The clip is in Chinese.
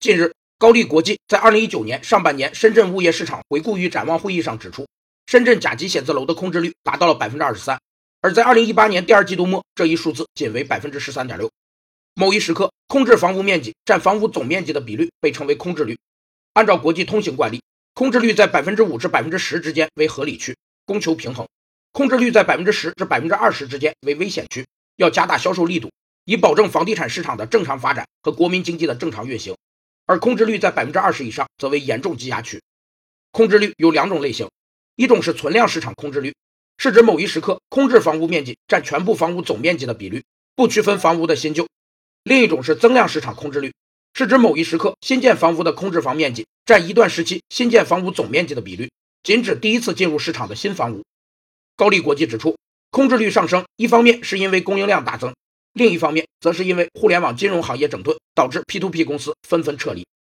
近日，高力国际在2019年上半年深圳物业市场回顾与展望会议上指出，深圳甲级写字楼的空置率达到了百分之二十三，而在2018年第二季度末，这一数字仅为百分之十三点六。某一时刻，空置房屋面积占房屋总面积的比率被称为空置率。按照国际通行惯例，空置率在百分之五至百分之十之间为合理区，供求平衡；空置率在百分之十至百分之二十之间为危险区，要加大销售力度，以保证房地产市场的正常发展和国民经济的正常运行。而空置率在百分之二十以上，则为严重积压区。空置率有两种类型，一种是存量市场空置率，是指某一时刻空置房屋面积占全部房屋总面积的比率，不区分房屋的新旧；另一种是增量市场空置率。是指某一时刻新建房屋的空置房面积占一段时期新建房屋总面积的比率，仅指第一次进入市场的新房屋。高力国际指出，空置率上升，一方面是因为供应量大增，另一方面则是因为互联网金融行业整顿导致 P2P 公司纷纷撤离。